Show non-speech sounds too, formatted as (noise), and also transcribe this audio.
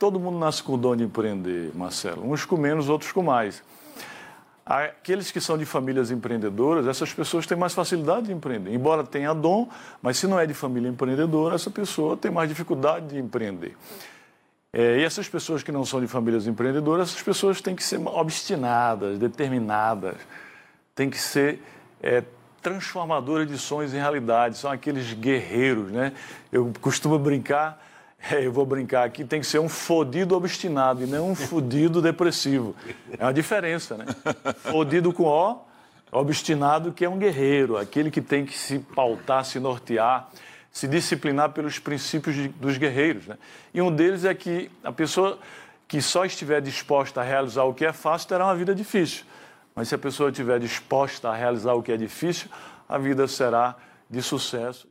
todo mundo nasce com o dom de empreender, Marcelo. Uns com menos, outros com mais. Aqueles que são de famílias empreendedoras, essas pessoas têm mais facilidade de empreender. Embora tenha dom, mas se não é de família empreendedora, essa pessoa tem mais dificuldade de empreender. É, e essas pessoas que não são de famílias empreendedoras, essas pessoas têm que ser obstinadas, determinadas, têm que ser é, transformadoras de sonhos em realidade, são aqueles guerreiros, né? Eu costumo brincar, (laughs) é, eu vou brincar aqui, tem que ser um fodido obstinado e não um fodido depressivo. É uma diferença, né? (laughs) Fodido com O, obstinado que é um guerreiro, aquele que tem que se pautar, se nortear, se disciplinar pelos princípios de, dos guerreiros. Né? E um deles é que a pessoa que só estiver disposta a realizar o que é fácil terá uma vida difícil. Mas se a pessoa estiver disposta a realizar o que é difícil, a vida será de sucesso.